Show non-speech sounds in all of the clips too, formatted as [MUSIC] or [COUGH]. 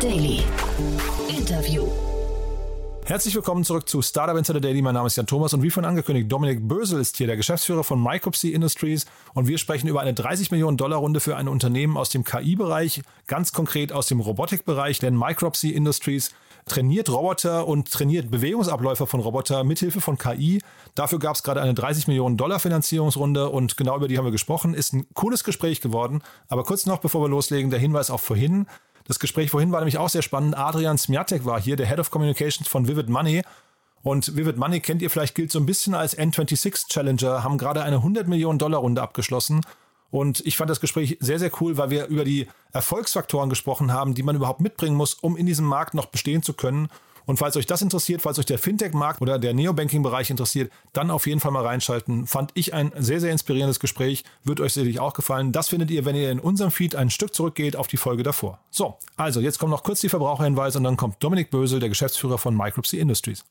Daily. Interview. Herzlich willkommen zurück zu Startup Insider Daily. Mein Name ist Jan Thomas und wie vorhin angekündigt, Dominik Bösel ist hier, der Geschäftsführer von Micropsy Industries und wir sprechen über eine 30 Millionen Dollar Runde für ein Unternehmen aus dem KI-Bereich, ganz konkret aus dem Robotikbereich, denn Micropsy Industries trainiert Roboter und trainiert Bewegungsabläufe von Roboter mithilfe von KI. Dafür gab es gerade eine 30 Millionen Dollar Finanzierungsrunde und genau über die haben wir gesprochen. Ist ein cooles Gespräch geworden. Aber kurz noch, bevor wir loslegen, der Hinweis auf vorhin. Das Gespräch vorhin war nämlich auch sehr spannend. Adrian Smiatek war hier, der Head of Communications von Vivid Money. Und Vivid Money kennt ihr vielleicht, gilt so ein bisschen als N26 Challenger, haben gerade eine 100 Millionen Dollar Runde abgeschlossen. Und ich fand das Gespräch sehr, sehr cool, weil wir über die Erfolgsfaktoren gesprochen haben, die man überhaupt mitbringen muss, um in diesem Markt noch bestehen zu können. Und falls euch das interessiert, falls euch der Fintech-Markt oder der Neobanking-Bereich interessiert, dann auf jeden Fall mal reinschalten. Fand ich ein sehr, sehr inspirierendes Gespräch. Wird euch sicherlich auch gefallen. Das findet ihr, wenn ihr in unserem Feed ein Stück zurückgeht auf die Folge davor. So, also jetzt kommen noch kurz die Verbraucherhinweise und dann kommt Dominik Bösel, der Geschäftsführer von Micropsy Industries.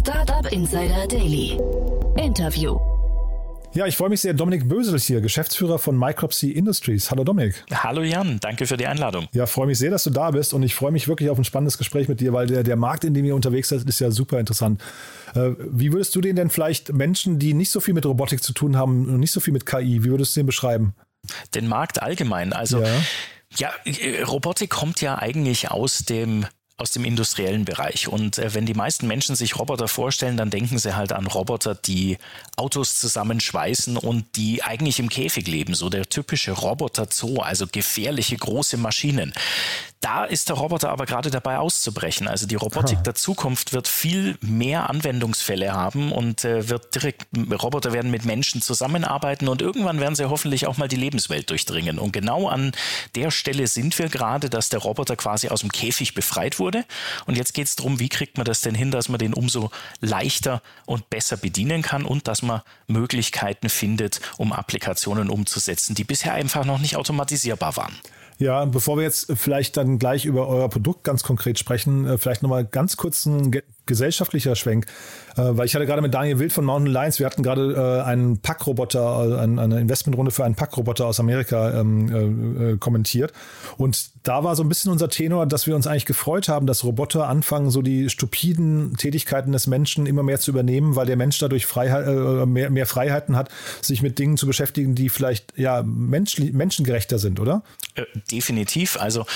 Startup Insider Daily. Interview. Ja, ich freue mich sehr. Dominik Bösel ist hier, Geschäftsführer von Micropsy Industries. Hallo Dominik. Hallo Jan, danke für die Einladung. Ja, freue mich sehr, dass du da bist und ich freue mich wirklich auf ein spannendes Gespräch mit dir, weil der, der Markt, in dem ihr unterwegs seid, ist ja super interessant. Äh, wie würdest du den denn vielleicht Menschen, die nicht so viel mit Robotik zu tun haben und nicht so viel mit KI, wie würdest du den beschreiben? Den Markt allgemein. Also ja. Ja, äh, Robotik kommt ja eigentlich aus dem aus dem industriellen Bereich. Und äh, wenn die meisten Menschen sich Roboter vorstellen, dann denken sie halt an Roboter, die Autos zusammenschweißen und die eigentlich im Käfig leben. So der typische Roboter-Zoo, also gefährliche große Maschinen. Da ist der Roboter aber gerade dabei auszubrechen. Also die Robotik Aha. der Zukunft wird viel mehr Anwendungsfälle haben und äh, wird direkt, Roboter werden mit Menschen zusammenarbeiten und irgendwann werden sie hoffentlich auch mal die Lebenswelt durchdringen. Und genau an der Stelle sind wir gerade, dass der Roboter quasi aus dem Käfig befreit wurde. Und jetzt geht es darum, wie kriegt man das denn hin, dass man den umso leichter und besser bedienen kann und dass man Möglichkeiten findet, um Applikationen umzusetzen, die bisher einfach noch nicht automatisierbar waren. Ja, bevor wir jetzt vielleicht dann gleich über euer Produkt ganz konkret sprechen, äh, vielleicht nochmal ganz kurz ein gesellschaftlicher Schwenk, äh, weil ich hatte gerade mit Daniel Wild von Mountain Lions, wir hatten gerade äh, einen Packroboter, eine Investmentrunde für einen Packroboter aus Amerika ähm, kommentiert und da war so ein bisschen unser Tenor, dass wir uns eigentlich gefreut haben, dass Roboter anfangen, so die stupiden Tätigkeiten des Menschen immer mehr zu übernehmen, weil der Mensch dadurch Freiheit, mehr, mehr Freiheiten hat, sich mit Dingen zu beschäftigen, die vielleicht ja mensch, menschengerechter sind, oder? definitiv. Also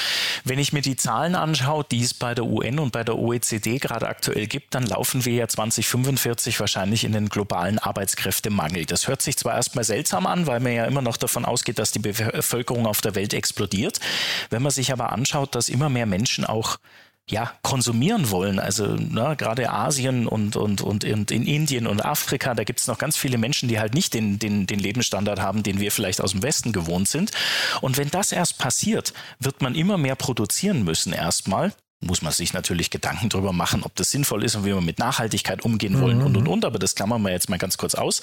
wenn ich mir die Zahlen anschaue, die es bei der UN und bei der OECD gerade aktuell gibt, dann laufen wir ja 2045 wahrscheinlich in den globalen Arbeitskräftemangel. Das hört sich zwar erstmal seltsam an, weil man ja immer noch davon ausgeht, dass die Bevölkerung auf der Welt explodiert. Wenn man sich aber anschaut, dass immer mehr Menschen auch ja, konsumieren wollen. Also ne, gerade Asien und, und, und, und in Indien und Afrika, da gibt es noch ganz viele Menschen, die halt nicht den, den, den Lebensstandard haben, den wir vielleicht aus dem Westen gewohnt sind. Und wenn das erst passiert, wird man immer mehr produzieren müssen erstmal muss man sich natürlich Gedanken darüber machen, ob das sinnvoll ist und wie wir mit Nachhaltigkeit umgehen wollen mhm. und und und. Aber das klammern wir jetzt mal ganz kurz aus.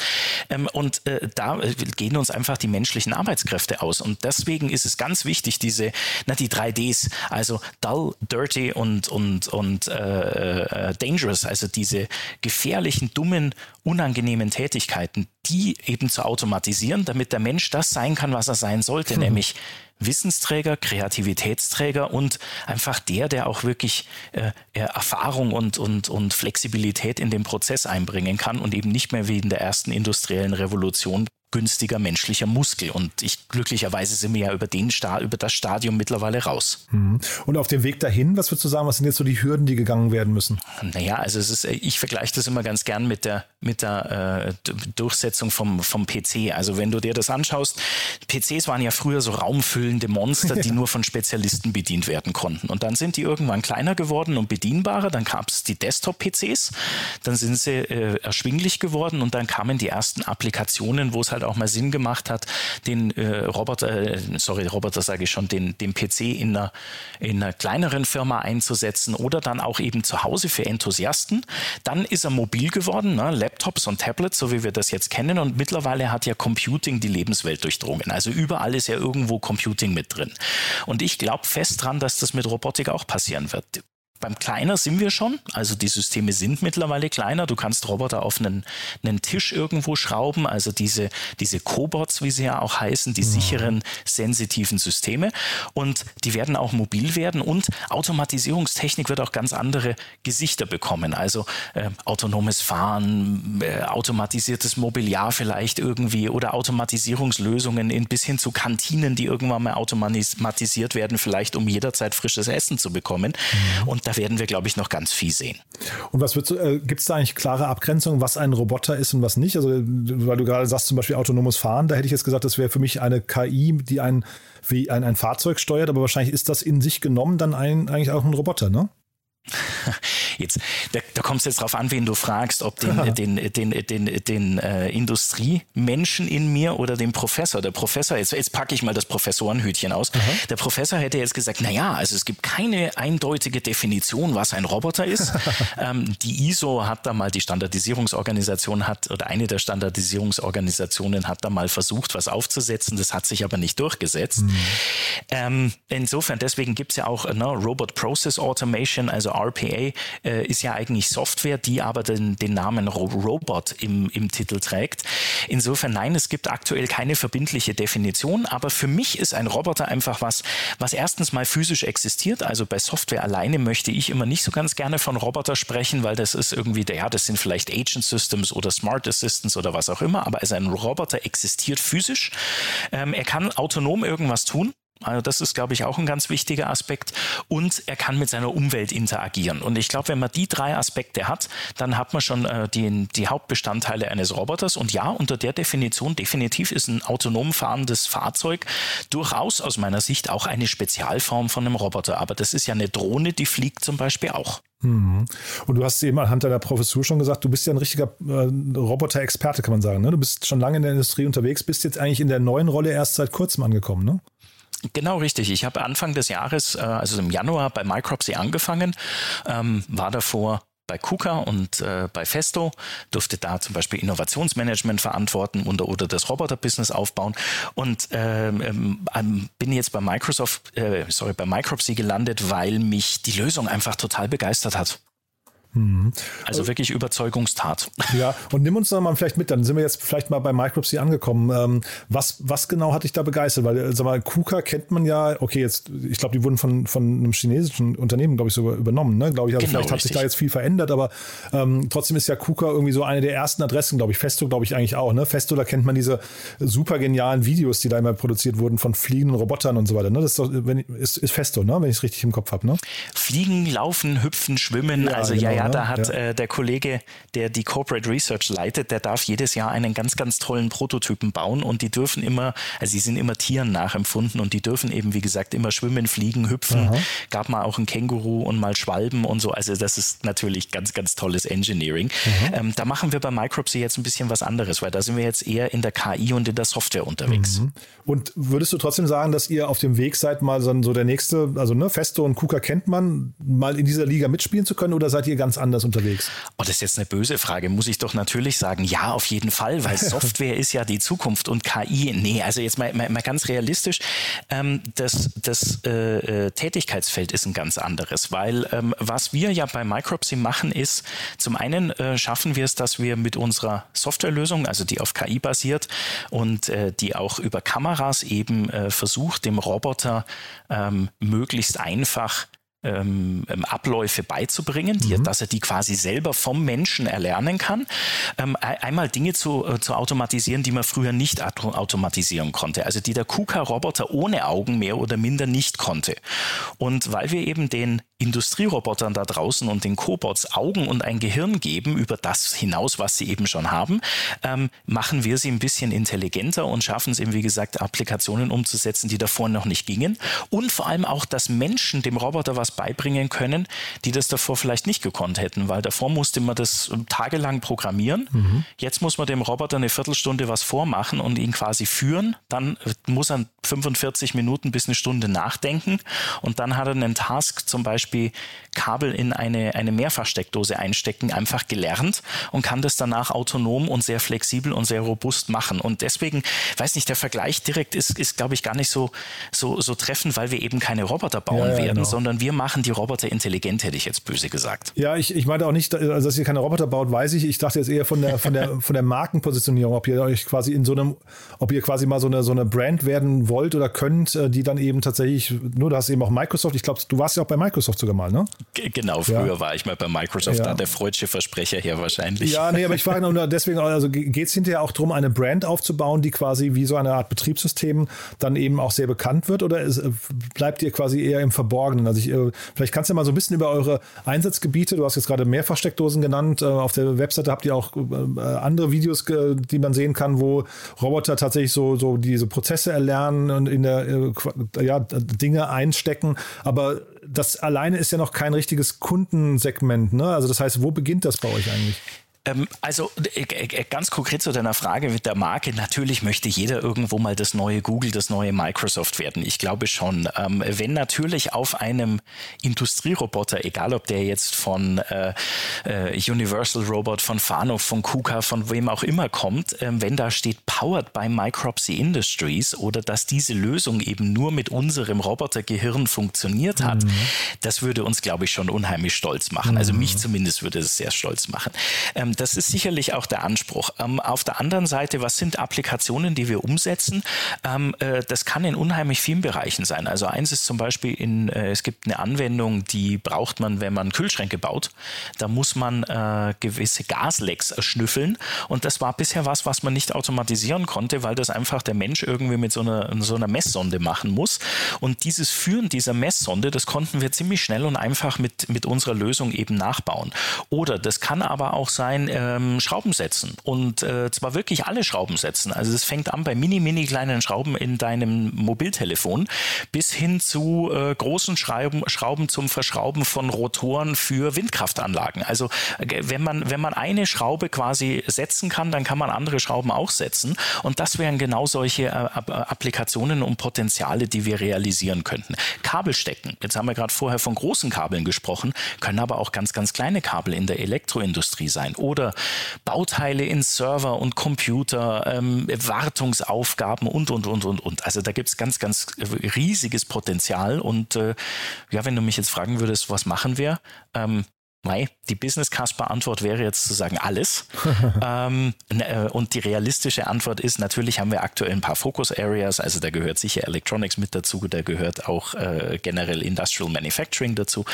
Ähm, und äh, da äh, gehen uns einfach die menschlichen Arbeitskräfte aus. Und deswegen ist es ganz wichtig, diese, na, die 3Ds, also dull, dirty und, und, und äh, äh, dangerous, also diese gefährlichen, dummen, unangenehmen Tätigkeiten, die eben zu automatisieren, damit der Mensch das sein kann, was er sein sollte, mhm. nämlich Wissensträger, Kreativitätsträger und einfach der, der auch wirklich äh, Erfahrung und, und, und Flexibilität in den Prozess einbringen kann und eben nicht mehr wie in der ersten industriellen Revolution günstiger menschlicher Muskel. Und ich glücklicherweise sind wir ja über den Sta über das Stadium mittlerweile raus. Mhm. Und auf dem Weg dahin, was würdest du sagen, was sind jetzt so die Hürden, die gegangen werden müssen? Naja, also es ist, ich vergleiche das immer ganz gern mit der, mit der äh, Durchsetzung vom, vom PC. Also wenn du dir das anschaust, PCs waren ja früher so raumfüllende Monster, die [LAUGHS] nur von Spezialisten bedient werden konnten. Und dann sind die irgendwann kleiner geworden und bedienbarer. Dann gab es die Desktop-PCs, dann sind sie äh, erschwinglich geworden und dann kamen die ersten Applikationen, wo es halt halt auch mal Sinn gemacht hat, den äh, Roboter, äh, sorry, Roboter sage ich schon, den, den PC in einer, in einer kleineren Firma einzusetzen oder dann auch eben zu Hause für Enthusiasten. Dann ist er mobil geworden, ne? Laptops und Tablets, so wie wir das jetzt kennen. Und mittlerweile hat ja Computing die Lebenswelt durchdrungen. Also überall ist ja irgendwo Computing mit drin. Und ich glaube fest dran, dass das mit Robotik auch passieren wird beim Kleiner sind wir schon. Also die Systeme sind mittlerweile kleiner. Du kannst Roboter auf einen, einen Tisch irgendwo schrauben. Also diese, diese Cobots, wie sie ja auch heißen, die mhm. sicheren, sensitiven Systeme. Und die werden auch mobil werden und Automatisierungstechnik wird auch ganz andere Gesichter bekommen. Also äh, autonomes Fahren, äh, automatisiertes Mobiliar vielleicht irgendwie oder Automatisierungslösungen in, bis hin zu Kantinen, die irgendwann mal automatisiert werden, vielleicht um jederzeit frisches Essen zu bekommen. Mhm. Und da werden wir, glaube ich, noch ganz viel sehen. Und was äh, gibt es da eigentlich klare Abgrenzungen, was ein Roboter ist und was nicht? Also, weil du gerade sagst, zum Beispiel autonomes Fahren, da hätte ich jetzt gesagt, das wäre für mich eine KI, die ein, wie ein, ein Fahrzeug steuert, aber wahrscheinlich ist das in sich genommen dann ein, eigentlich auch ein Roboter, ne? [LAUGHS] Jetzt, da, da kommt es jetzt darauf an, wen du fragst, ob den, den, den, den, den, den äh, Industriemenschen in mir oder den Professor. Der Professor, jetzt, jetzt packe ich mal das Professorenhütchen aus. Aha. Der Professor hätte jetzt gesagt, naja, also es gibt keine eindeutige Definition, was ein Roboter ist. [LAUGHS] ähm, die ISO hat da mal, die Standardisierungsorganisation hat, oder eine der Standardisierungsorganisationen hat da mal versucht, was aufzusetzen. Das hat sich aber nicht durchgesetzt. Mhm. Ähm, insofern, deswegen gibt es ja auch ne, Robot Process Automation, also RPA, äh, ist ja eigentlich Software, die aber den, den Namen Ro Robot im, im Titel trägt. Insofern nein, es gibt aktuell keine verbindliche Definition, aber für mich ist ein Roboter einfach was, was erstens mal physisch existiert. Also bei Software alleine möchte ich immer nicht so ganz gerne von Roboter sprechen, weil das ist irgendwie, ja, das sind vielleicht Agent Systems oder Smart Assistants oder was auch immer, aber also ein Roboter existiert physisch. Ähm, er kann autonom irgendwas tun. Also das ist, glaube ich, auch ein ganz wichtiger Aspekt. Und er kann mit seiner Umwelt interagieren. Und ich glaube, wenn man die drei Aspekte hat, dann hat man schon äh, die, die Hauptbestandteile eines Roboters. Und ja, unter der Definition definitiv ist ein autonom fahrendes Fahrzeug durchaus aus meiner Sicht auch eine Spezialform von einem Roboter. Aber das ist ja eine Drohne, die fliegt zum Beispiel auch. Mhm. Und du hast eben anhand deiner Professur schon gesagt, du bist ja ein richtiger äh, Roboter-Experte, kann man sagen. Ne? Du bist schon lange in der Industrie unterwegs, bist jetzt eigentlich in der neuen Rolle erst seit kurzem angekommen, ne? Genau richtig. Ich habe Anfang des Jahres, äh, also im Januar bei Micropsy angefangen, ähm, war davor bei KUKA und äh, bei Festo, durfte da zum Beispiel Innovationsmanagement verantworten und, oder das Roboter-Business aufbauen und ähm, ähm, bin jetzt bei Microsoft, äh, sorry, bei Micropsy gelandet, weil mich die Lösung einfach total begeistert hat. Mhm. Also wirklich Überzeugungstat. [LAUGHS] Ja, und nimm uns doch mal vielleicht mit, dann sind wir jetzt vielleicht mal bei Micropsy angekommen. Ähm, was, was genau hat dich da begeistert? Weil, äh, sag mal, KUKA kennt man ja, okay, jetzt, ich glaube, die wurden von, von einem chinesischen Unternehmen, glaube ich, sogar übernommen, ne? Glaube ich, also genau, vielleicht richtig. hat sich da jetzt viel verändert, aber ähm, trotzdem ist ja KUKA irgendwie so eine der ersten Adressen, glaube ich. Festo, glaube ich, eigentlich auch, ne? Festo, da kennt man diese super genialen Videos, die da immer produziert wurden von fliegenden Robotern und so weiter, ne? Das ist, doch, wenn, ist, ist Festo, ne? Wenn ich es richtig im Kopf habe, ne? Fliegen, laufen, hüpfen, schwimmen, ja, also genau. ja, ja, ja, da hat ja. Äh, der Kollege, der die Corporate Research leitet, der darf jedes Jahr einen ganz, ganz tollen Prototypen bauen und die dürfen immer, also sie sind immer Tieren nachempfunden und die dürfen eben, wie gesagt, immer schwimmen, fliegen, hüpfen. Aha. Gab mal auch ein Känguru und mal Schwalben und so. Also das ist natürlich ganz, ganz tolles Engineering. Ähm, da machen wir bei Micropsy jetzt ein bisschen was anderes, weil da sind wir jetzt eher in der KI und in der Software unterwegs. Mhm. Und würdest du trotzdem sagen, dass ihr auf dem Weg seid, mal so, so der nächste, also ne, Festo und KUKA kennt man, mal in dieser Liga mitspielen zu können oder seid ihr ganz anders unterwegs? Oh, das ist jetzt eine böse Frage. Muss ich doch natürlich sagen, ja, auf jeden Fall, weil [LAUGHS] Software ist ja die Zukunft und KI, nee, also jetzt mal, mal, mal ganz realistisch, ähm, das, das äh, äh, Tätigkeitsfeld ist ein ganz anderes, weil ähm, was wir ja bei Micropsy machen ist, zum einen äh, schaffen wir es, dass wir mit unserer Softwarelösung, also die auf KI basiert und äh, die auch über Kameras eben äh, versucht, dem Roboter ähm, möglichst einfach ähm, ähm, Abläufe beizubringen, die, mhm. dass er die quasi selber vom Menschen erlernen kann. Ähm, einmal Dinge zu, äh, zu automatisieren, die man früher nicht automatisieren konnte. Also die der KUKA-Roboter ohne Augen mehr oder minder nicht konnte. Und weil wir eben den Industrierobotern da draußen und den Cobots Augen und ein Gehirn geben über das hinaus, was sie eben schon haben, ähm, machen wir sie ein bisschen intelligenter und schaffen es eben, wie gesagt, Applikationen umzusetzen, die davor noch nicht gingen. Und vor allem auch, dass Menschen dem Roboter was beibringen können, die das davor vielleicht nicht gekonnt hätten, weil davor musste man das tagelang programmieren. Mhm. Jetzt muss man dem Roboter eine Viertelstunde was vormachen und ihn quasi führen. Dann muss er 45 Minuten bis eine Stunde nachdenken und dann hat er einen Task zum Beispiel Beispiel Kabel in eine, eine Mehrfachsteckdose einstecken, einfach gelernt und kann das danach autonom und sehr flexibel und sehr robust machen. Und deswegen, weiß nicht, der Vergleich direkt ist, ist glaube ich, gar nicht so, so, so treffend, weil wir eben keine Roboter bauen ja, ja, werden, genau. sondern wir machen die Roboter intelligent, hätte ich jetzt böse gesagt. Ja, ich, ich meinte auch nicht, also dass ihr keine Roboter baut, weiß ich. Ich dachte jetzt eher von der, von der, [LAUGHS] von der Markenpositionierung, ob ihr euch quasi in so einem, ob ihr quasi mal so eine, so eine Brand werden wollt oder könnt, äh, die dann eben tatsächlich, nur du hast eben auch Microsoft, ich glaube, du warst ja auch bei Microsoft sogar mal, ne? Genau, früher ja. war ich mal bei Microsoft, ja. da der freudsche Versprecher her wahrscheinlich. Ja, nee, aber ich frage [LAUGHS] nur deswegen, also geht es hinterher auch darum, eine Brand aufzubauen, die quasi wie so eine Art Betriebssystem dann eben auch sehr bekannt wird oder ist, bleibt ihr quasi eher im Verborgenen? Also ich, äh, vielleicht kannst du mal so ein bisschen über eure Einsatzgebiete, du hast jetzt gerade Mehrfachsteckdosen genannt, äh, auf der Webseite habt ihr auch andere Videos, die man sehen kann, wo Roboter tatsächlich so, so diese Prozesse erlernen und in der, ja, Dinge einstecken, aber das alleine ist ja noch kein richtiges Kundensegment. Ne? Also das heißt, wo beginnt das bei euch eigentlich? Ähm, also äh, äh, ganz konkret zu deiner Frage mit der Marke. Natürlich möchte jeder irgendwo mal das neue Google, das neue Microsoft werden. Ich glaube schon. Ähm, wenn natürlich auf einem Industrieroboter, egal ob der jetzt von äh, Universal Robot, von Fanuc, von KUKA, von wem auch immer kommt, ähm, wenn da steht Powered by Micropsy Industries oder dass diese Lösung eben nur mit unserem Robotergehirn funktioniert hat, mhm. das würde uns, glaube ich, schon unheimlich stolz machen. Also mich mhm. zumindest würde es sehr stolz machen. Ähm, das ist sicherlich auch der Anspruch. Ähm, auf der anderen Seite, was sind Applikationen, die wir umsetzen? Ähm, äh, das kann in unheimlich vielen Bereichen sein. Also eins ist zum Beispiel in, äh, es gibt eine Anwendung, die braucht man, wenn man Kühlschränke baut. Da muss man äh, gewisse Gaslecks schnüffeln. Und das war bisher was, was man nicht automatisieren konnte, weil das einfach der Mensch irgendwie mit so einer, so einer Messsonde machen muss. Und dieses Führen dieser Messsonde, das konnten wir ziemlich schnell und einfach mit, mit unserer Lösung eben nachbauen. Oder das kann aber auch sein, ein ähm, Schrauben setzen und äh, zwar wirklich alle Schrauben setzen. Also es fängt an bei mini, mini kleinen Schrauben in deinem Mobiltelefon bis hin zu äh, großen Schrauben, Schrauben zum Verschrauben von Rotoren für Windkraftanlagen. Also äh, wenn man, wenn man eine Schraube quasi setzen kann, dann kann man andere Schrauben auch setzen und das wären genau solche äh, Applikationen und Potenziale, die wir realisieren könnten. Kabel stecken. Jetzt haben wir gerade vorher von großen Kabeln gesprochen, können aber auch ganz, ganz kleine Kabel in der Elektroindustrie sein oder Bauteile in Server und Computer, ähm, Wartungsaufgaben und, und, und, und, und. Also da gibt es ganz, ganz riesiges Potenzial. Und äh, ja, wenn du mich jetzt fragen würdest, was machen wir? Ähm, Mei, die Business Casper Antwort wäre jetzt zu sagen alles. [LAUGHS] ähm, ne, äh, und die realistische Antwort ist, natürlich haben wir aktuell ein paar Focus Areas, also da gehört sicher Electronics mit dazu, da gehört auch äh, generell Industrial Manufacturing dazu.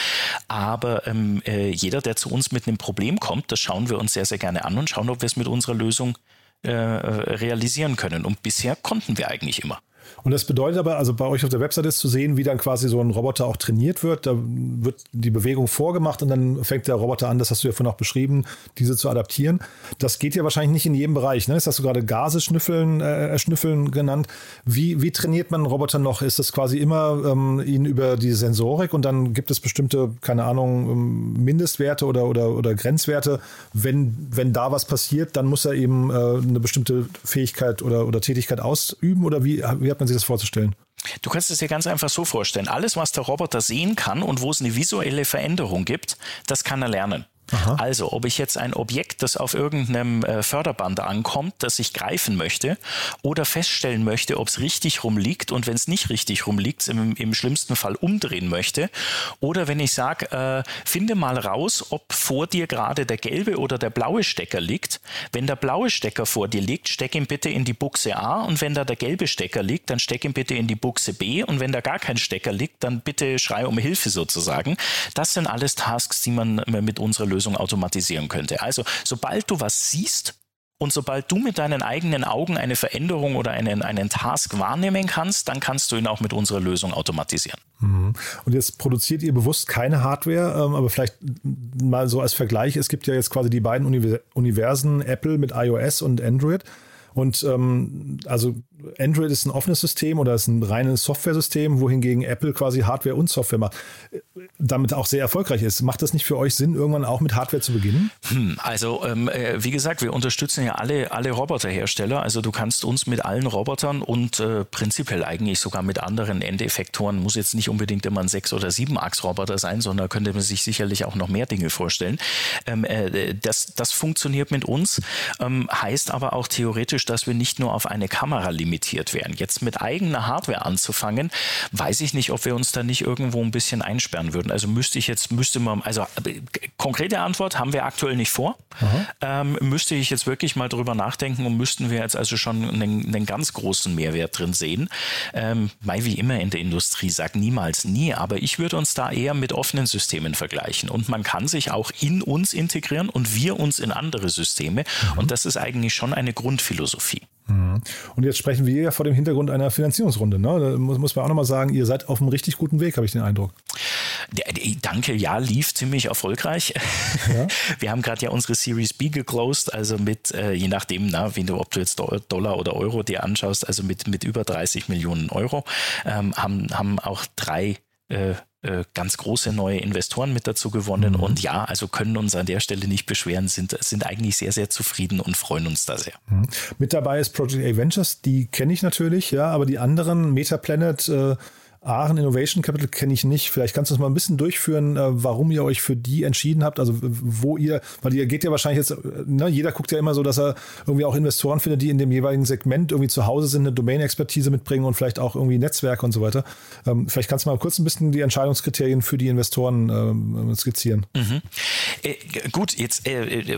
Aber ähm, äh, jeder, der zu uns mit einem Problem kommt, das schauen wir uns sehr, sehr gerne an und schauen, ob wir es mit unserer Lösung äh, realisieren können. Und bisher konnten wir eigentlich immer. Und das bedeutet aber, also bei euch auf der Website ist zu sehen, wie dann quasi so ein Roboter auch trainiert wird. Da wird die Bewegung vorgemacht und dann fängt der Roboter an, das hast du ja vorhin auch beschrieben, diese zu adaptieren. Das geht ja wahrscheinlich nicht in jedem Bereich. Ne? Das hast du gerade Gase schnüffeln, äh, schnüffeln genannt. Wie, wie trainiert man einen Roboter noch? Ist das quasi immer ähm, ihn über die Sensorik und dann gibt es bestimmte, keine Ahnung, ähm, Mindestwerte oder, oder, oder Grenzwerte. Wenn, wenn da was passiert, dann muss er eben äh, eine bestimmte Fähigkeit oder, oder Tätigkeit ausüben oder wie, wie hat man sich das vorzustellen? Du kannst es dir ganz einfach so vorstellen. Alles, was der Roboter sehen kann und wo es eine visuelle Veränderung gibt, das kann er lernen. Aha. Also, ob ich jetzt ein Objekt, das auf irgendeinem äh, Förderband ankommt, das ich greifen möchte, oder feststellen möchte, ob es richtig rumliegt und wenn es nicht richtig rumliegt, im, im schlimmsten Fall umdrehen möchte, oder wenn ich sage, äh, finde mal raus, ob vor dir gerade der gelbe oder der blaue Stecker liegt. Wenn der blaue Stecker vor dir liegt, steck ihn bitte in die Buchse A und wenn da der gelbe Stecker liegt, dann steck ihn bitte in die Buchse B und wenn da gar kein Stecker liegt, dann bitte schrei um Hilfe sozusagen. Das sind alles Tasks, die man mit unserer Lösung Lösung automatisieren könnte. Also sobald du was siehst, und sobald du mit deinen eigenen Augen eine Veränderung oder einen, einen Task wahrnehmen kannst, dann kannst du ihn auch mit unserer Lösung automatisieren. Mhm. Und jetzt produziert ihr bewusst keine Hardware, ähm, aber vielleicht mal so als Vergleich, es gibt ja jetzt quasi die beiden Universen, Apple mit iOS und Android. Und ähm, also Android ist ein offenes System oder ist ein reines Software-System, wohingegen Apple quasi Hardware und Software macht, damit auch sehr erfolgreich ist. Macht das nicht für euch Sinn, irgendwann auch mit Hardware zu beginnen? Hm, also ähm, äh, wie gesagt, wir unterstützen ja alle, alle Roboterhersteller. Also du kannst uns mit allen Robotern und äh, prinzipiell eigentlich sogar mit anderen Endeffektoren, muss jetzt nicht unbedingt immer ein 6- oder 7-Achs-Roboter sein, sondern könnte man sich sicherlich auch noch mehr Dinge vorstellen. Ähm, äh, das, das funktioniert mit uns, ähm, heißt aber auch theoretisch, dass wir nicht nur auf eine Kamera limitieren limitiert werden. Jetzt mit eigener Hardware anzufangen, weiß ich nicht, ob wir uns da nicht irgendwo ein bisschen einsperren würden. Also müsste ich jetzt, müsste man, also konkrete Antwort haben wir aktuell nicht vor. Ähm, müsste ich jetzt wirklich mal drüber nachdenken und müssten wir jetzt also schon einen, einen ganz großen Mehrwert drin sehen. Ähm, wie immer in der Industrie, sag niemals nie, aber ich würde uns da eher mit offenen Systemen vergleichen. Und man kann sich auch in uns integrieren und wir uns in andere Systeme. Mhm. Und das ist eigentlich schon eine Grundphilosophie. Mhm. Und jetzt sprechen wir ja vor dem Hintergrund einer Finanzierungsrunde. Ne? Da muss, muss man auch nochmal sagen, ihr seid auf einem richtig guten Weg, habe ich den Eindruck. Danke, ja, lief ziemlich erfolgreich. Ja. [LAUGHS] Wir haben gerade ja unsere Series B geclosed, also mit, äh, je nachdem, na, wie du, ob du jetzt Dollar oder Euro dir anschaust, also mit, mit über 30 Millionen Euro, ähm, haben, haben auch drei äh, äh, ganz große neue Investoren mit dazu gewonnen. Mhm. Und ja, also können uns an der Stelle nicht beschweren, sind, sind eigentlich sehr, sehr zufrieden und freuen uns da sehr. Mhm. Mit dabei ist Project A Ventures, die kenne ich natürlich, ja, aber die anderen, Metaplanet, äh, Aachen Innovation Capital kenne ich nicht. Vielleicht kannst du uns mal ein bisschen durchführen, äh, warum ihr euch für die entschieden habt. Also wo ihr, weil ihr geht ja wahrscheinlich jetzt, ne, jeder guckt ja immer so, dass er irgendwie auch Investoren findet, die in dem jeweiligen Segment irgendwie zu Hause sind, eine Domain-Expertise mitbringen und vielleicht auch irgendwie Netzwerke und so weiter. Ähm, vielleicht kannst du mal kurz ein bisschen die Entscheidungskriterien für die Investoren ähm, skizzieren. Mhm. Äh, gut, jetzt äh, äh,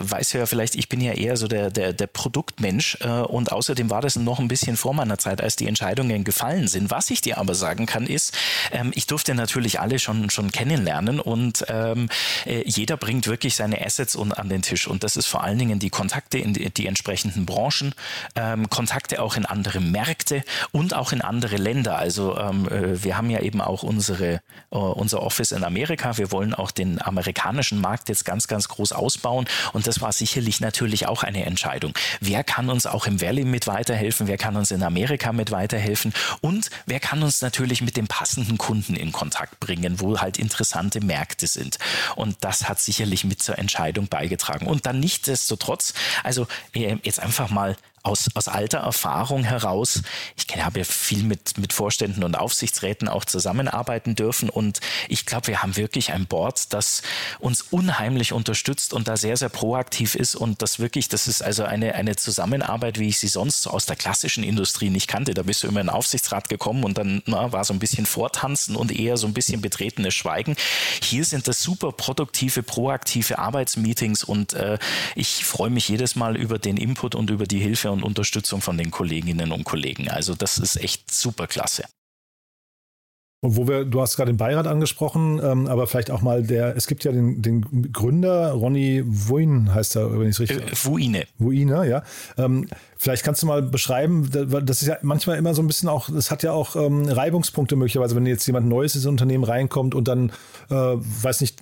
weiß ja vielleicht, ich bin ja eher so der, der, der Produktmensch äh, und außerdem war das noch ein bisschen vor meiner Zeit, als die Entscheidungen gefallen sind. Was ich dir aber sagen kann, ist, ähm, ich durfte natürlich alle schon, schon kennenlernen und ähm, äh, jeder bringt wirklich seine Assets und, an den Tisch. Und das ist vor allen Dingen die Kontakte in die, die entsprechenden Branchen, ähm, Kontakte auch in andere Märkte und auch in andere Länder. Also ähm, äh, wir haben ja eben auch unsere, uh, unser Office in Amerika. Wir wollen auch den amerikanischen Markt jetzt ganz, ganz groß ausbauen. Und das war sicherlich natürlich auch eine Entscheidung. Wer kann uns auch im Valley mit weiterhelfen? Wer kann uns in Amerika mit weiterhelfen? Und wer kann uns natürlich natürlich mit dem passenden Kunden in Kontakt bringen, wo halt interessante Märkte sind. Und das hat sicherlich mit zur Entscheidung beigetragen. Und dann nichtsdestotrotz, also äh, jetzt einfach mal aus, aus alter Erfahrung heraus, ich habe ja viel mit, mit Vorständen und Aufsichtsräten auch zusammenarbeiten dürfen und ich glaube, wir haben wirklich ein Board, das uns unheimlich unterstützt und da sehr, sehr proaktiv ist und das wirklich, das ist also eine, eine Zusammenarbeit, wie ich sie sonst aus der klassischen Industrie nicht kannte. Da bist du immer in den Aufsichtsrat gekommen und dann na, war so ein bisschen Vortanzen und eher so ein bisschen betretenes Schweigen. Hier sind das super produktive, proaktive Arbeitsmeetings und äh, ich freue mich jedes Mal über den Input und über die Hilfe und Unterstützung von den Kolleginnen und Kollegen. Also das ist echt super klasse. Und wo wir, du hast gerade den Beirat angesprochen, ähm, aber vielleicht auch mal der, es gibt ja den, den Gründer, Ronny Wuin heißt er, wenn ich es richtig. Äh, Wuine. Wuine, ja. Ähm, Vielleicht kannst du mal beschreiben, das ist ja manchmal immer so ein bisschen auch, das hat ja auch ähm, Reibungspunkte möglicherweise, wenn jetzt jemand Neues ins Unternehmen reinkommt und dann äh, weiß nicht,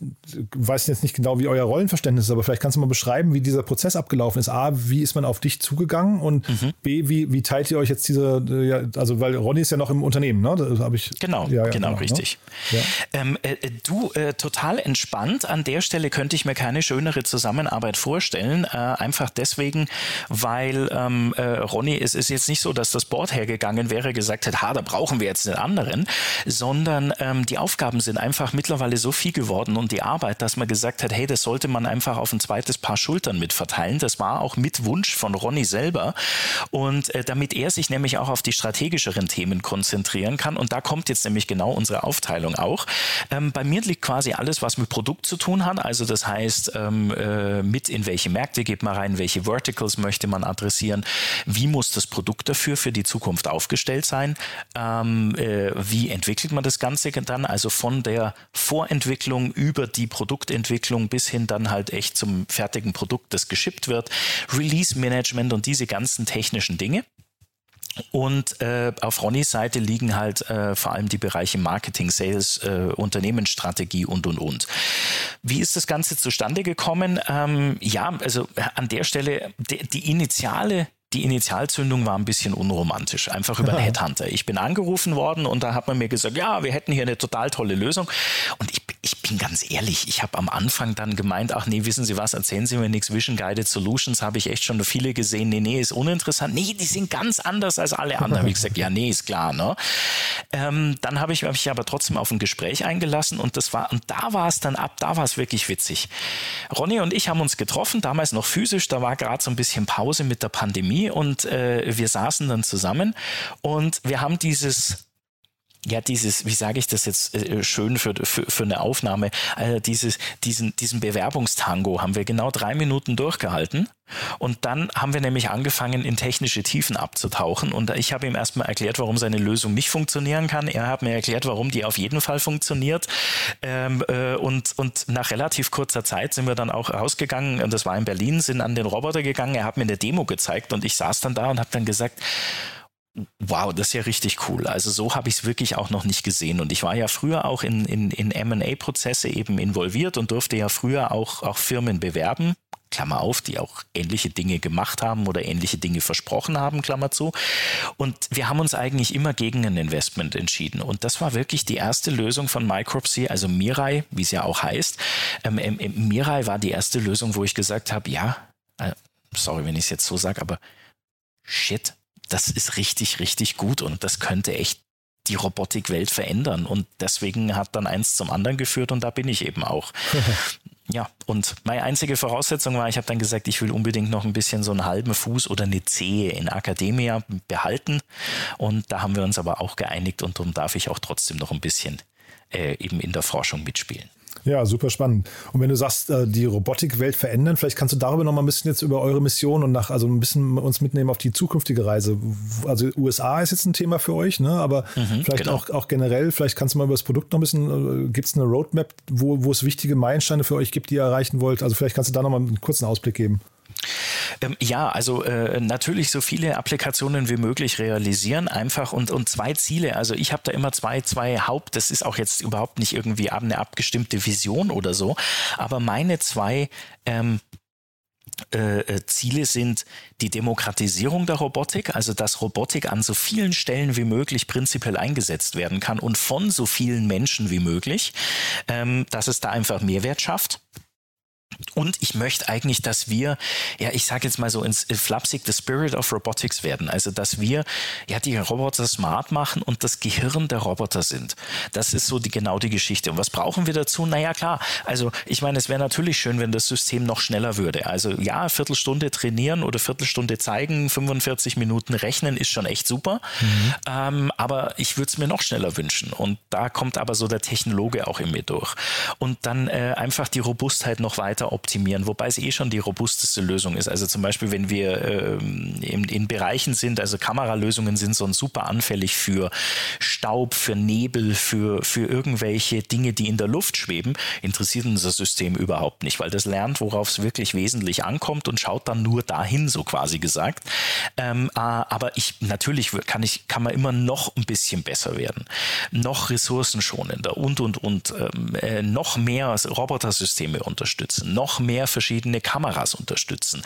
weiß jetzt nicht genau, wie euer Rollenverständnis ist, aber vielleicht kannst du mal beschreiben, wie dieser Prozess abgelaufen ist. A, wie ist man auf dich zugegangen und mhm. B, wie, wie teilt ihr euch jetzt diese, ja, also weil Ronny ist ja noch im Unternehmen, ne? Das habe ich. Genau, ja, ja, genau, genau, richtig. Ne? Ähm, äh, äh, du, äh, total entspannt. An der Stelle könnte ich mir keine schönere Zusammenarbeit vorstellen. Äh, einfach deswegen, weil ähm, äh, Ronny, es ist jetzt nicht so, dass das Board hergegangen wäre, gesagt hat, ha, da brauchen wir jetzt einen anderen, sondern ähm, die Aufgaben sind einfach mittlerweile so viel geworden und die Arbeit, dass man gesagt hat, hey, das sollte man einfach auf ein zweites Paar Schultern mitverteilen. Das war auch mit Wunsch von Ronny selber und äh, damit er sich nämlich auch auf die strategischeren Themen konzentrieren kann und da kommt jetzt nämlich genau unsere Aufteilung auch. Ähm, bei mir liegt quasi alles, was mit Produkt zu tun hat, also das heißt, ähm, äh, mit in welche Märkte geht man rein, welche Verticals möchte man adressieren, wie muss das Produkt dafür für die Zukunft aufgestellt sein? Ähm, äh, wie entwickelt man das Ganze dann? Also von der Vorentwicklung über die Produktentwicklung bis hin dann halt echt zum fertigen Produkt, das geschippt wird. Release Management und diese ganzen technischen Dinge. Und äh, auf Ronnys Seite liegen halt äh, vor allem die Bereiche Marketing, Sales, äh, Unternehmensstrategie und, und, und. Wie ist das Ganze zustande gekommen? Ähm, ja, also an der Stelle, die, die initiale die Initialzündung war ein bisschen unromantisch, einfach über einen Headhunter. Ich bin angerufen worden und da hat man mir gesagt, ja, wir hätten hier eine total tolle Lösung. Und ich, ich bin ganz ehrlich, ich habe am Anfang dann gemeint, ach nee, wissen Sie was, erzählen Sie mir nichts, Vision Guided Solutions habe ich echt schon viele gesehen. Nee, nee, ist uninteressant. Nee, die sind ganz anders als alle anderen. Ich gesagt, ja, nee, ist klar. Ne? Ähm, dann habe ich mich aber trotzdem auf ein Gespräch eingelassen und das war, und da war es dann ab, da war es wirklich witzig. Ronny und ich haben uns getroffen, damals noch physisch, da war gerade so ein bisschen Pause mit der Pandemie und äh, wir saßen dann zusammen und wir haben dieses ja, dieses, wie sage ich das jetzt äh, schön für, für, für eine Aufnahme, äh, dieses, diesen, diesen Bewerbungstango haben wir genau drei Minuten durchgehalten. Und dann haben wir nämlich angefangen, in technische Tiefen abzutauchen. Und ich habe ihm erstmal erklärt, warum seine Lösung nicht funktionieren kann. Er hat mir erklärt, warum die auf jeden Fall funktioniert. Ähm, äh, und, und nach relativ kurzer Zeit sind wir dann auch rausgegangen, und das war in Berlin, sind an den Roboter gegangen. Er hat mir eine Demo gezeigt und ich saß dann da und habe dann gesagt, Wow, das ist ja richtig cool. Also so habe ich es wirklich auch noch nicht gesehen. Und ich war ja früher auch in, in, in MA-Prozesse eben involviert und durfte ja früher auch, auch Firmen bewerben, Klammer auf, die auch ähnliche Dinge gemacht haben oder ähnliche Dinge versprochen haben, Klammer zu. Und wir haben uns eigentlich immer gegen ein Investment entschieden. Und das war wirklich die erste Lösung von Micropsy, also Mirai, wie es ja auch heißt. Ähm, ähm, Mirai war die erste Lösung, wo ich gesagt habe, ja, äh, sorry, wenn ich es jetzt so sage, aber shit, das ist richtig, richtig gut und das könnte echt die Robotikwelt verändern. Und deswegen hat dann eins zum anderen geführt und da bin ich eben auch. [LAUGHS] ja, und meine einzige Voraussetzung war, ich habe dann gesagt, ich will unbedingt noch ein bisschen so einen halben Fuß oder eine Zehe in Akademia behalten. Und da haben wir uns aber auch geeinigt und darum darf ich auch trotzdem noch ein bisschen äh, eben in der Forschung mitspielen. Ja, super spannend. Und wenn du sagst, äh, die Robotikwelt verändern, vielleicht kannst du darüber noch mal ein bisschen jetzt über eure Mission und nach, also ein bisschen uns mitnehmen auf die zukünftige Reise. Also USA ist jetzt ein Thema für euch, ne? aber mhm, vielleicht genau. auch, auch generell, vielleicht kannst du mal über das Produkt noch ein bisschen, äh, gibt es eine Roadmap, wo, wo es wichtige Meilensteine für euch gibt, die ihr erreichen wollt? Also vielleicht kannst du da noch mal einen kurzen Ausblick geben. Ähm, ja, also äh, natürlich so viele Applikationen wie möglich realisieren, einfach und, und zwei Ziele. Also ich habe da immer zwei, zwei Haupt, das ist auch jetzt überhaupt nicht irgendwie eine abgestimmte Vision oder so, aber meine zwei ähm, äh, äh, Ziele sind die Demokratisierung der Robotik, also dass Robotik an so vielen Stellen wie möglich prinzipiell eingesetzt werden kann und von so vielen Menschen wie möglich, ähm, dass es da einfach Mehrwert schafft. Und ich möchte eigentlich, dass wir, ja, ich sage jetzt mal so ins flapsig, the spirit of robotics werden. Also, dass wir ja die Roboter smart machen und das Gehirn der Roboter sind. Das ist so die, genau die Geschichte. Und was brauchen wir dazu? Naja, klar. Also, ich meine, es wäre natürlich schön, wenn das System noch schneller würde. Also, ja, Viertelstunde trainieren oder Viertelstunde zeigen, 45 Minuten rechnen ist schon echt super. Mhm. Ähm, aber ich würde es mir noch schneller wünschen. Und da kommt aber so der Technologe auch in mir durch. Und dann äh, einfach die Robustheit noch weiter optimieren, wobei es eh schon die robusteste Lösung ist. Also zum Beispiel, wenn wir ähm, in, in, Bereichen sind, also Kameralösungen sind so super anfällig für Staub, für Nebel, für, für irgendwelche Dinge, die in der Luft schweben, interessiert unser System überhaupt nicht, weil das lernt, worauf es wirklich wesentlich ankommt und schaut dann nur dahin, so quasi gesagt. Ähm, ah, aber ich natürlich kann ich kann man immer noch ein bisschen besser werden, noch ressourcenschonender und und und ähm, äh, noch mehr Robotersysteme unterstützen, noch mehr verschiedene Kameras unterstützen.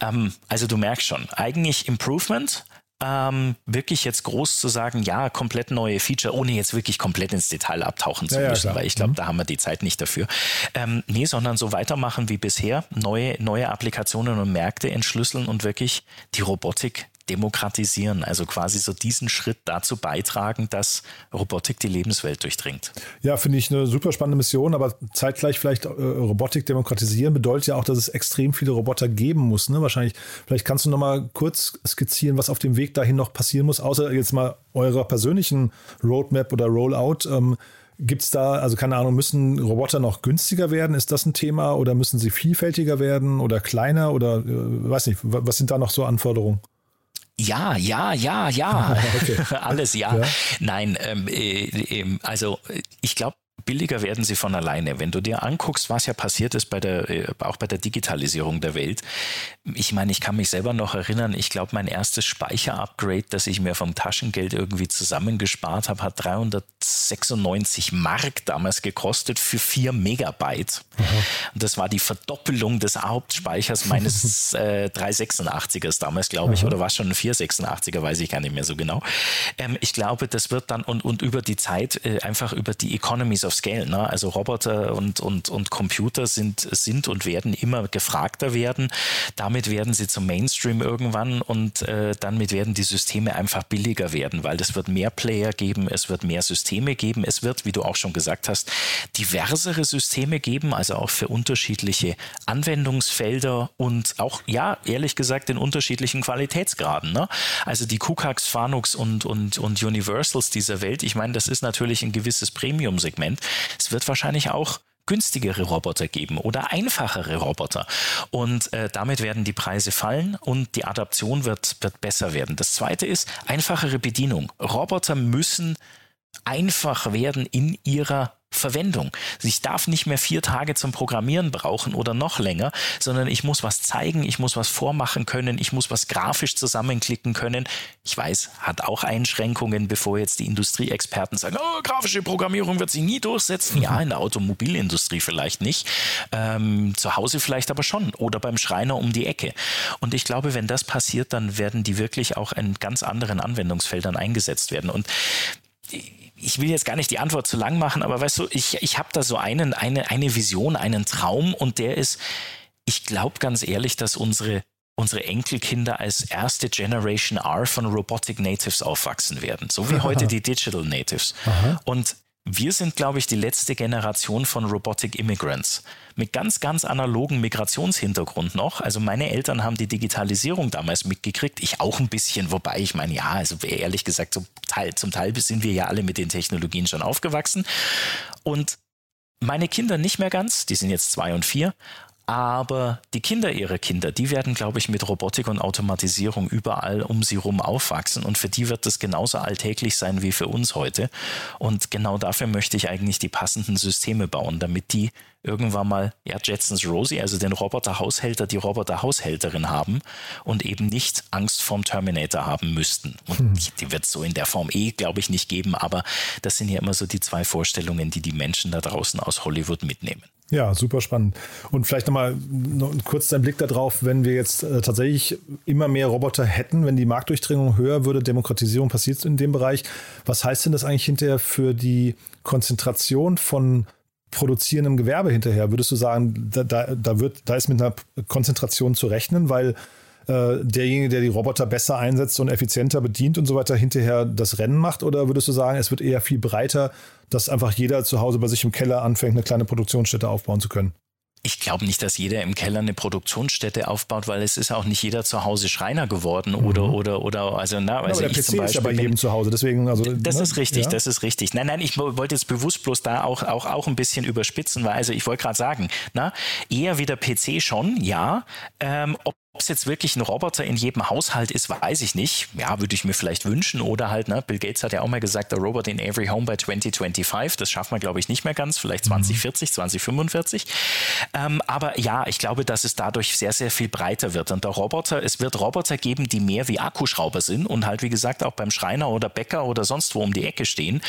Ähm, also du merkst schon, eigentlich Improvement, ähm, wirklich jetzt groß zu sagen, ja, komplett neue Feature, ohne jetzt wirklich komplett ins Detail abtauchen zu ja, müssen, ja, weil ich glaube, mhm. da haben wir die Zeit nicht dafür. Ähm, nee, sondern so weitermachen wie bisher, neue, neue Applikationen und Märkte entschlüsseln und wirklich die Robotik demokratisieren, also quasi so diesen Schritt dazu beitragen, dass Robotik die Lebenswelt durchdringt. Ja, finde ich eine super spannende Mission, aber zeitgleich vielleicht äh, Robotik demokratisieren bedeutet ja auch, dass es extrem viele Roboter geben muss. Ne? Wahrscheinlich, vielleicht kannst du noch mal kurz skizzieren, was auf dem Weg dahin noch passieren muss, außer jetzt mal eurer persönlichen Roadmap oder Rollout. Ähm, Gibt es da, also keine Ahnung, müssen Roboter noch günstiger werden? Ist das ein Thema oder müssen sie vielfältiger werden oder kleiner oder äh, weiß nicht, was sind da noch so Anforderungen? Ja, ja, ja, ja. Okay. [LAUGHS] Alles ja. ja. Nein, ähm, äh, äh, also ich glaube, billiger werden sie von alleine. Wenn du dir anguckst, was ja passiert ist bei der, äh, auch bei der Digitalisierung der Welt. Ich meine, ich kann mich selber noch erinnern, ich glaube, mein erstes Speicherupgrade, das ich mir vom Taschengeld irgendwie zusammengespart habe, hat 396 Mark damals gekostet für 4 Megabyte. Mhm. Und das war die Verdoppelung des Hauptspeichers meines [LAUGHS] äh, 386ers damals, glaube ich, mhm. oder war es schon ein 486er, weiß ich gar nicht mehr so genau. Ähm, ich glaube, das wird dann und, und über die Zeit äh, einfach über die Economies of Scale, ne? also Roboter und, und, und Computer sind, sind und werden immer gefragter werden. Damit werden sie zum Mainstream irgendwann und äh, damit werden die Systeme einfach billiger werden, weil es wird mehr Player geben, es wird mehr Systeme geben, es wird, wie du auch schon gesagt hast, diversere Systeme geben, also auch für unterschiedliche Anwendungsfelder und auch, ja, ehrlich gesagt, in unterschiedlichen Qualitätsgraden. Ne? Also die KUKAX, Fanux und, und, und Universals dieser Welt, ich meine, das ist natürlich ein gewisses Premium-Segment. Es wird wahrscheinlich auch günstigere Roboter geben oder einfachere Roboter. Und äh, damit werden die Preise fallen und die Adaption wird, wird besser werden. Das zweite ist einfachere Bedienung. Roboter müssen einfach werden in ihrer Verwendung. Ich darf nicht mehr vier Tage zum Programmieren brauchen oder noch länger, sondern ich muss was zeigen, ich muss was vormachen können, ich muss was grafisch zusammenklicken können. Ich weiß, hat auch Einschränkungen, bevor jetzt die Industrieexperten sagen, oh, grafische Programmierung wird sich nie durchsetzen. Ja, in der Automobilindustrie vielleicht nicht, ähm, zu Hause vielleicht aber schon oder beim Schreiner um die Ecke. Und ich glaube, wenn das passiert, dann werden die wirklich auch in ganz anderen Anwendungsfeldern eingesetzt werden. Und ich will jetzt gar nicht die Antwort zu lang machen, aber weißt du, ich, ich habe da so einen, eine, eine Vision, einen Traum und der ist, ich glaube ganz ehrlich, dass unsere, unsere Enkelkinder als erste Generation R von Robotic Natives aufwachsen werden, so wie heute [LAUGHS] die Digital Natives. Aha. Und wir sind, glaube ich, die letzte Generation von Robotic Immigrants. Mit ganz, ganz analogen Migrationshintergrund noch. Also meine Eltern haben die Digitalisierung damals mitgekriegt, ich auch ein bisschen, wobei ich meine, ja, also ehrlich gesagt, zum Teil, zum Teil sind wir ja alle mit den Technologien schon aufgewachsen. Und meine Kinder nicht mehr ganz, die sind jetzt zwei und vier, aber die Kinder ihrer Kinder, die werden, glaube ich, mit Robotik und Automatisierung überall um sie herum aufwachsen. Und für die wird das genauso alltäglich sein wie für uns heute. Und genau dafür möchte ich eigentlich die passenden Systeme bauen, damit die irgendwann mal ja, Jetsons Rosie, also den Roboter-Haushälter, die Roboter-Haushälterin haben und eben nicht Angst vorm Terminator haben müssten. Und hm. die, die wird es so in der Form eh, glaube ich, nicht geben. Aber das sind ja immer so die zwei Vorstellungen, die die Menschen da draußen aus Hollywood mitnehmen. Ja, super spannend. Und vielleicht nochmal noch kurz dein Blick darauf, wenn wir jetzt äh, tatsächlich immer mehr Roboter hätten, wenn die Marktdurchdringung höher würde, Demokratisierung passiert in dem Bereich. Was heißt denn das eigentlich hinterher für die Konzentration von produzierendem Gewerbe hinterher? Würdest du sagen, da, da, da, wird, da ist mit einer Konzentration zu rechnen, weil äh, derjenige, der die Roboter besser einsetzt und effizienter bedient und so weiter, hinterher das Rennen macht? Oder würdest du sagen, es wird eher viel breiter dass einfach jeder zu Hause bei sich im Keller anfängt, eine kleine Produktionsstätte aufbauen zu können. Ich glaube nicht, dass jeder im Keller eine Produktionsstätte aufbaut, weil es ist auch nicht jeder zu Hause Schreiner geworden mhm. oder oder oder also na, also ja, der PC zum Beispiel ist ja bei jedem zu Hause, deswegen also das ne? ist richtig, ja? das ist richtig. Nein, nein, ich wollte jetzt bewusst bloß da auch auch auch ein bisschen überspitzen, weil also ich wollte gerade sagen, na eher wie der PC schon, ja. Ähm, ob ob es jetzt wirklich ein Roboter in jedem Haushalt ist, weiß ich nicht. Ja, würde ich mir vielleicht wünschen. Oder halt, ne, Bill Gates hat ja auch mal gesagt, a robot in every home by 2025. Das schafft man, glaube ich, nicht mehr ganz. Vielleicht 2040, mhm. 2045. Ähm, aber ja, ich glaube, dass es dadurch sehr, sehr viel breiter wird. Und der Roboter, es wird Roboter geben, die mehr wie Akkuschrauber sind und halt, wie gesagt, auch beim Schreiner oder Bäcker oder sonst wo um die Ecke stehen.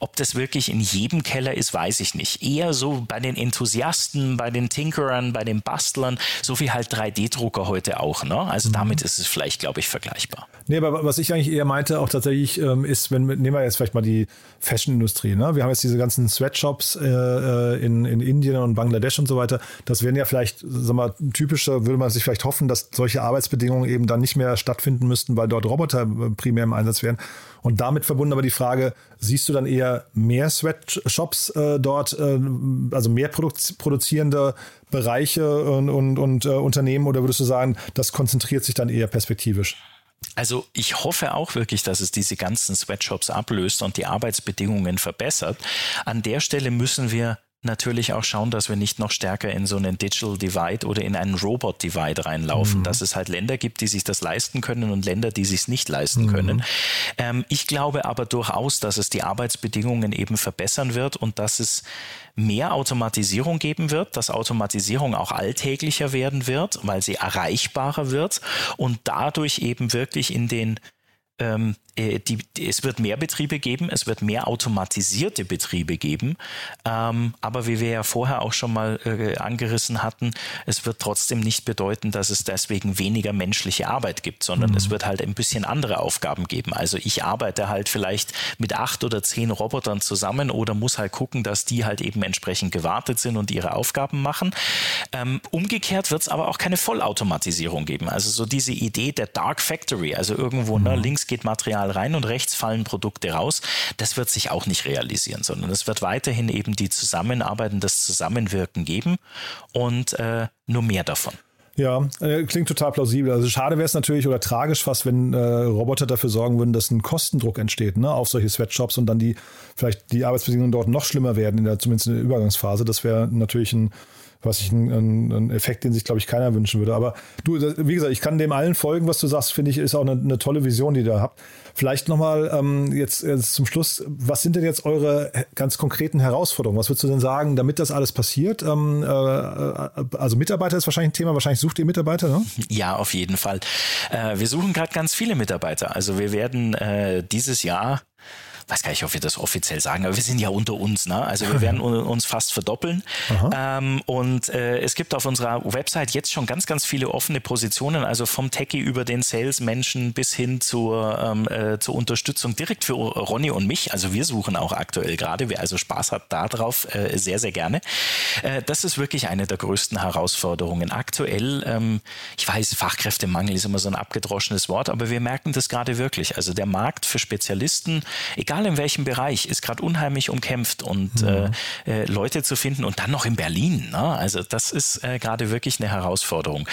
Ob das wirklich in jedem Keller ist, weiß ich nicht. Eher so bei den Enthusiasten, bei den Tinkerern, bei den Bastlern, so wie halt 3D-Drucker heute heute auch. Ne? Also mhm. damit ist es vielleicht, glaube ich, vergleichbar. Nee, aber was ich eigentlich eher meinte, auch tatsächlich, ähm, ist, wenn nehmen wir jetzt vielleicht mal die Fashion-Industrie. Ne? Wir haben jetzt diese ganzen Sweatshops äh, äh, in, in Indien und Bangladesch und so weiter. Das wären ja vielleicht, sag mal, typische, würde man sich vielleicht hoffen, dass solche Arbeitsbedingungen eben dann nicht mehr stattfinden müssten, weil dort Roboter äh, primär im Einsatz wären. Und damit verbunden aber die Frage, siehst du dann eher mehr Sweatshops äh, dort, äh, also mehr Produ produzierende Bereiche und, und, und äh, Unternehmen oder würdest du sagen, das konzentriert sich dann eher perspektivisch? Also ich hoffe auch wirklich, dass es diese ganzen Sweatshops ablöst und die Arbeitsbedingungen verbessert. An der Stelle müssen wir natürlich auch schauen, dass wir nicht noch stärker in so einen Digital Divide oder in einen Robot Divide reinlaufen, mhm. dass es halt Länder gibt, die sich das leisten können und Länder, die sich nicht leisten mhm. können. Ähm, ich glaube aber durchaus, dass es die Arbeitsbedingungen eben verbessern wird und dass es mehr Automatisierung geben wird, dass Automatisierung auch alltäglicher werden wird, weil sie erreichbarer wird und dadurch eben wirklich in den ähm, äh, die, es wird mehr Betriebe geben, es wird mehr automatisierte Betriebe geben, ähm, aber wie wir ja vorher auch schon mal äh, angerissen hatten, es wird trotzdem nicht bedeuten, dass es deswegen weniger menschliche Arbeit gibt, sondern mhm. es wird halt ein bisschen andere Aufgaben geben. Also ich arbeite halt vielleicht mit acht oder zehn Robotern zusammen oder muss halt gucken, dass die halt eben entsprechend gewartet sind und ihre Aufgaben machen. Ähm, umgekehrt wird es aber auch keine Vollautomatisierung geben. Also so diese Idee der Dark Factory, also irgendwo ne, mhm. ne, links geht Material Material rein und rechts fallen Produkte raus. Das wird sich auch nicht realisieren, sondern es wird weiterhin eben die Zusammenarbeit und das Zusammenwirken geben und äh, nur mehr davon. Ja, äh, klingt total plausibel. Also schade wäre es natürlich oder tragisch fast, wenn äh, Roboter dafür sorgen würden, dass ein Kostendruck entsteht ne, auf solche Sweatshops und dann die vielleicht die Arbeitsbedingungen dort noch schlimmer werden, in der, zumindest in der Übergangsphase. Das wäre natürlich ein was ich ein, ein Effekt, den sich, glaube ich, keiner wünschen würde. Aber du, wie gesagt, ich kann dem allen folgen, was du sagst, finde ich, ist auch eine, eine, tolle Vision, die ihr da habt. Vielleicht nochmal ähm, jetzt, jetzt zum Schluss, was sind denn jetzt eure ganz konkreten Herausforderungen? Was würdest du denn sagen, damit das alles passiert? Ähm, äh, also Mitarbeiter ist wahrscheinlich ein Thema, wahrscheinlich sucht ihr Mitarbeiter, ne? Ja, auf jeden Fall. Äh, wir suchen gerade ganz viele Mitarbeiter. Also wir werden äh, dieses Jahr weiß gar nicht, ob wir das offiziell sagen, aber wir sind ja unter uns. Ne? Also wir [LAUGHS] werden uns fast verdoppeln. Ähm, und äh, es gibt auf unserer Website jetzt schon ganz, ganz viele offene Positionen, also vom Techie über den Salesmenschen bis hin zur, ähm, äh, zur Unterstützung direkt für Ronny und mich. Also wir suchen auch aktuell gerade, wer also Spaß hat darauf, äh, sehr, sehr gerne. Äh, das ist wirklich eine der größten Herausforderungen. Aktuell, ähm, ich weiß, Fachkräftemangel ist immer so ein abgedroschenes Wort, aber wir merken das gerade wirklich. Also der Markt für Spezialisten, egal egal in welchem Bereich, ist gerade unheimlich umkämpft und mhm. äh, Leute zu finden und dann noch in Berlin. Ne? Also das ist äh, gerade wirklich eine Herausforderung.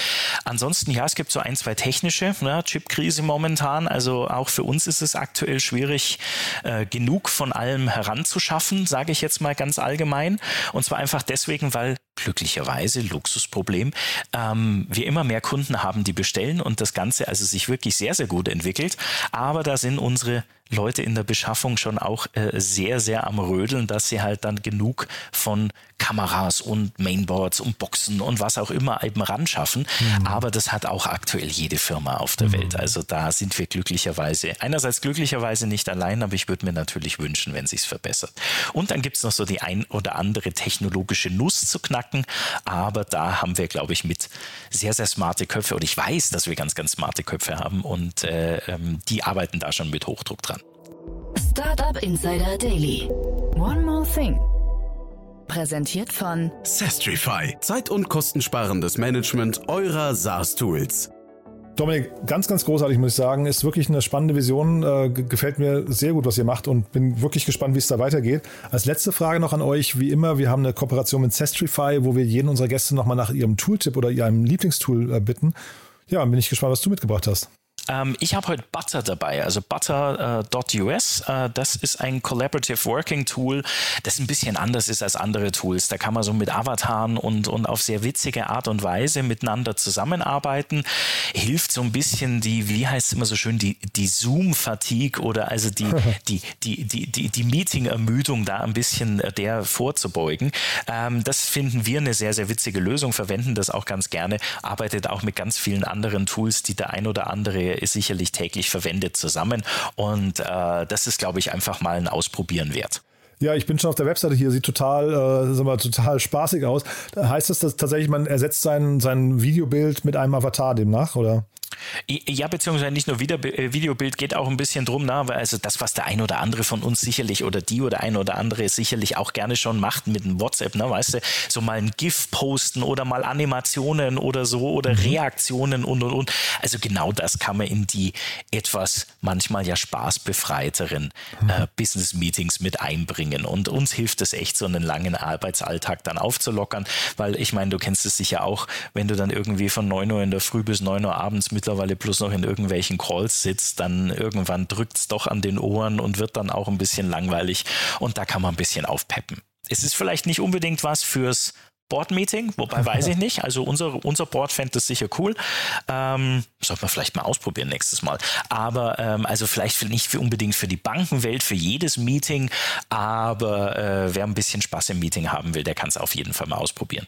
Ansonsten, ja, es gibt so ein, zwei technische, ne? Chipkrise momentan. Also auch für uns ist es aktuell schwierig, äh, genug von allem heranzuschaffen, sage ich jetzt mal ganz allgemein. Und zwar einfach deswegen, weil glücklicherweise, Luxusproblem, ähm, wir immer mehr Kunden haben, die bestellen und das Ganze also sich wirklich sehr, sehr gut entwickelt. Aber da sind unsere Leute in der Beschaffung schon auch äh, sehr, sehr am Rödeln, dass sie halt dann genug von Kameras und Mainboards und Boxen und was auch immer eben ran schaffen. Mhm. Aber das hat auch aktuell jede Firma auf der mhm. Welt. Also da sind wir glücklicherweise, einerseits glücklicherweise nicht allein, aber ich würde mir natürlich wünschen, wenn sich's verbessert. Und dann gibt's noch so die ein oder andere technologische Nuss zu knacken. Aber da haben wir, glaube ich, mit sehr, sehr smarte Köpfe und ich weiß, dass wir ganz, ganz smarte Köpfe haben und äh, ähm, die arbeiten da schon mit Hochdruck dran. Startup Insider Daily. One more thing. Präsentiert von Sestrify. Zeit- und kostensparendes Management eurer SaaS-Tools. Dominik, ganz, ganz großartig, muss ich sagen. Ist wirklich eine spannende Vision. Äh, gefällt mir sehr gut, was ihr macht und bin wirklich gespannt, wie es da weitergeht. Als letzte Frage noch an euch. Wie immer, wir haben eine Kooperation mit Sestrify, wo wir jeden unserer Gäste nochmal nach ihrem Tooltip oder ihrem Lieblingstool äh, bitten. Ja, bin ich gespannt, was du mitgebracht hast. Ähm, ich habe heute Butter dabei, also Butter.us. Äh, äh, das ist ein Collaborative Working Tool, das ein bisschen anders ist als andere Tools. Da kann man so mit Avataren und, und auf sehr witzige Art und Weise miteinander zusammenarbeiten. Hilft so ein bisschen die, wie heißt es immer so schön, die, die Zoom-Fatigue oder also die, [LAUGHS] die, die, die, die, die Meeting-Ermüdung da ein bisschen äh, der vorzubeugen. Ähm, das finden wir eine sehr, sehr witzige Lösung, verwenden das auch ganz gerne, arbeitet auch mit ganz vielen anderen Tools, die der ein oder andere ist sicherlich täglich verwendet zusammen. Und äh, das ist, glaube ich, einfach mal ein Ausprobieren wert. Ja, ich bin schon auf der Webseite hier, sieht total, äh, sag mal, total spaßig aus. Heißt das, dass tatsächlich man ersetzt sein, sein Videobild mit einem Avatar demnach, oder? Ja, beziehungsweise nicht nur Video, äh, Videobild, geht auch ein bisschen drum, na, weil also das, was der ein oder andere von uns sicherlich oder die oder ein oder andere sicherlich auch gerne schon macht mit einem WhatsApp, ne, weißt du, so mal ein GIF posten oder mal Animationen oder so oder mhm. Reaktionen und und und. Also genau das kann man in die etwas manchmal ja spaßbefreiteren mhm. äh, Business Meetings mit einbringen. Und uns hilft es echt, so einen langen Arbeitsalltag dann aufzulockern, weil ich meine, du kennst es sicher auch, wenn du dann irgendwie von 9 Uhr in der Früh bis 9 Uhr abends mit mittlerweile plus noch in irgendwelchen Calls sitzt, dann irgendwann drückt es doch an den Ohren und wird dann auch ein bisschen langweilig und da kann man ein bisschen aufpeppen Es ist vielleicht nicht unbedingt was fürs Board-Meeting, wobei [LAUGHS] weiß ich nicht. Also unser, unser Board fände das sicher cool. Ähm, sollte man vielleicht mal ausprobieren nächstes Mal. Aber ähm, also vielleicht nicht für unbedingt für die Bankenwelt, für jedes Meeting, aber äh, wer ein bisschen Spaß im Meeting haben will, der kann es auf jeden Fall mal ausprobieren.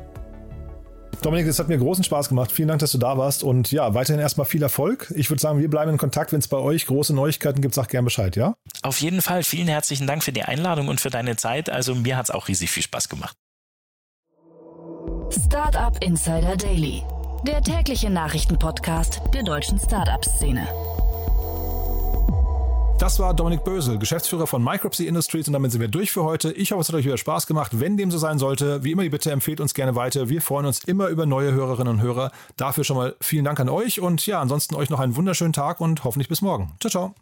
Dominik, es hat mir großen Spaß gemacht. Vielen Dank, dass du da warst. Und ja, weiterhin erstmal viel Erfolg. Ich würde sagen, wir bleiben in Kontakt. Wenn es bei euch große Neuigkeiten gibt, sag gern Bescheid, ja? Auf jeden Fall. Vielen herzlichen Dank für die Einladung und für deine Zeit. Also mir hat es auch riesig viel Spaß gemacht. Startup Insider Daily, der tägliche Nachrichtenpodcast der deutschen Startup-Szene. Das war Dominik Bösel, Geschäftsführer von Micropsy Industries und damit sind wir durch für heute. Ich hoffe, es hat euch wieder Spaß gemacht. Wenn dem so sein sollte, wie immer die Bitte, empfehlt uns gerne weiter. Wir freuen uns immer über neue Hörerinnen und Hörer. Dafür schon mal vielen Dank an euch und ja, ansonsten euch noch einen wunderschönen Tag und hoffentlich bis morgen. Ciao, ciao.